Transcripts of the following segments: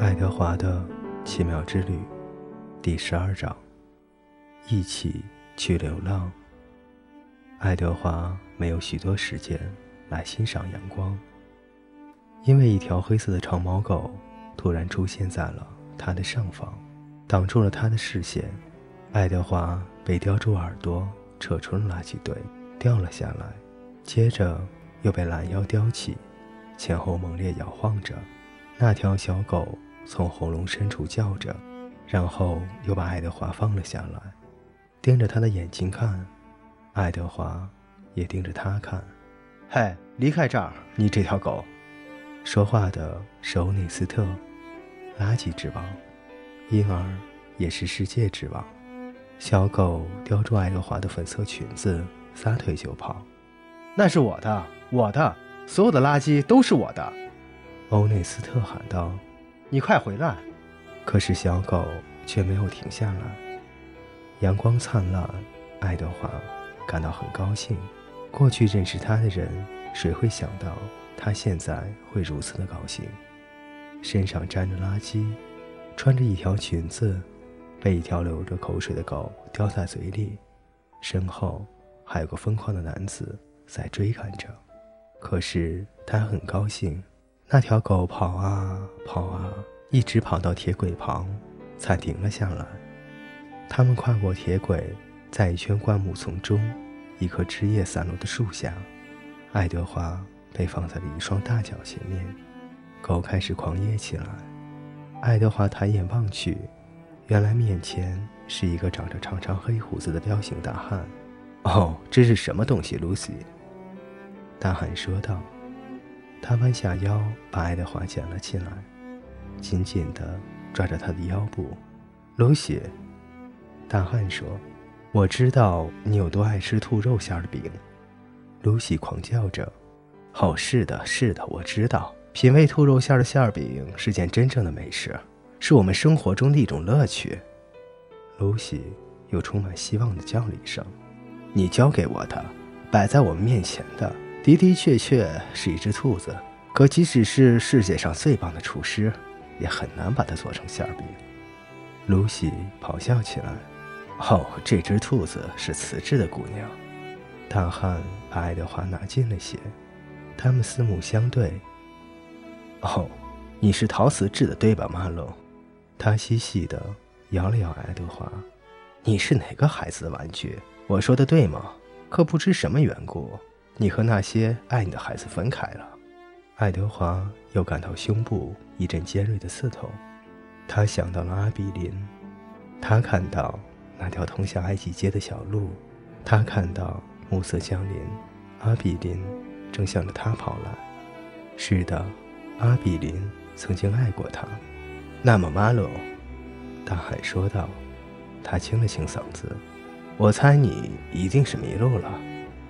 爱德华的奇妙之旅，第十二章：一起去流浪。爱德华没有许多时间来欣赏阳光，因为一条黑色的长毛狗突然出现在了他的上方，挡住了他的视线。爱德华被叼住耳朵，扯出了垃圾堆，掉了下来，接着又被拦腰叼起，前后猛烈摇晃着。那条小狗。从喉咙深处叫着，然后又把爱德华放了下来，盯着他的眼睛看。爱德华也盯着他看。嘿，离开这儿，你这条狗！说话的是欧内斯特，垃圾之王，因而也是世界之王。小狗叼住爱德华的粉色裙子，撒腿就跑。那是我的，我的，所有的垃圾都是我的！欧内斯特喊道。你快回来！可是小狗却没有停下来。阳光灿烂，爱德华感到很高兴。过去认识他的人，谁会想到他现在会如此的高兴？身上沾着垃圾，穿着一条裙子，被一条流着口水的狗叼在嘴里，身后还有个疯狂的男子在追赶着。可是他很高兴。那条狗跑啊跑啊，一直跑到铁轨旁，才停了下来。他们跨过铁轨，在一圈灌木丛中，一棵枝叶散落的树下，爱德华被放在了一双大脚前面。狗开始狂野起来。爱德华抬眼望去，原来面前是一个长着长长黑胡子的彪形大汉。哦，这是什么东西，露西？大汉说道。他弯下腰，把爱德华捡了起来，紧紧地抓着他的腰部。露西，大汉说：“我知道你有多爱吃兔肉馅的饼。”露西狂叫着：“哦，是的，是的，我知道，品味兔肉馅的馅饼是件真正的美食，是我们生活中的一种乐趣。”露西又充满希望地叫了一声：“你交给我的，摆在我们面前的。”的的确确是一只兔子，可即使是世界上最棒的厨师，也很难把它做成馅饼。露西咆哮起来：“哦，这只兔子是瓷质的姑娘。”大汉把爱德华拿近了些，他们四目相对。“哦，你是陶瓷制的，对吧，马龙？”他嬉戏地摇了摇爱德华。“你是哪个孩子的玩具？我说的对吗？可不知什么缘故。”你和那些爱你的孩子分开了，爱德华又感到胸部一阵尖锐的刺痛，他想到了阿比林，他看到那条通向埃及街的小路，他看到暮色降临，阿比林正向着他跑来。是的，阿比林曾经爱过他。那么，马龙，大海说道，他清了清嗓子，我猜你一定是迷路了。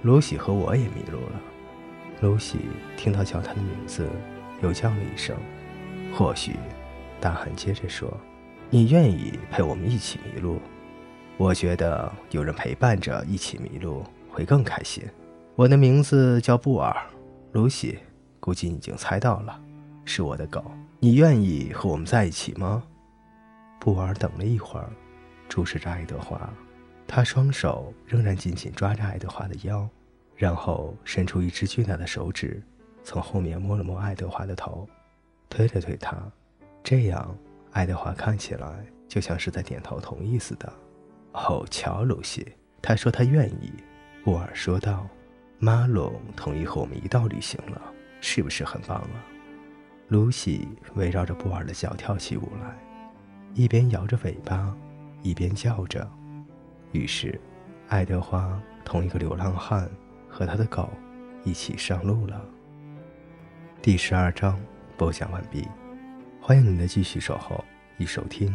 露西和我也迷路了。露西听到叫他的名字，又叫了一声。或许，大汉接着说：“你愿意陪我们一起迷路？我觉得有人陪伴着一起迷路会更开心。我的名字叫布尔，露西，估计你已经猜到了，是我的狗。你愿意和我们在一起吗？”布尔等了一会儿，注视着爱德华。他双手仍然紧紧抓着爱德华的腰，然后伸出一只巨大的手指，从后面摸了摸爱德华的头，推了推他，这样爱德华看起来就像是在点头同意似的。哦，乔，露西，他说他愿意。布尔说道：“马龙同意和我们一道旅行了，是不是很棒啊？”露西围绕着布尔的脚跳起舞来，一边摇着尾巴，一边叫着。于是，爱德华同一个流浪汉和他的狗一起上路了。第十二章播讲完毕，欢迎您的继续守候与收听。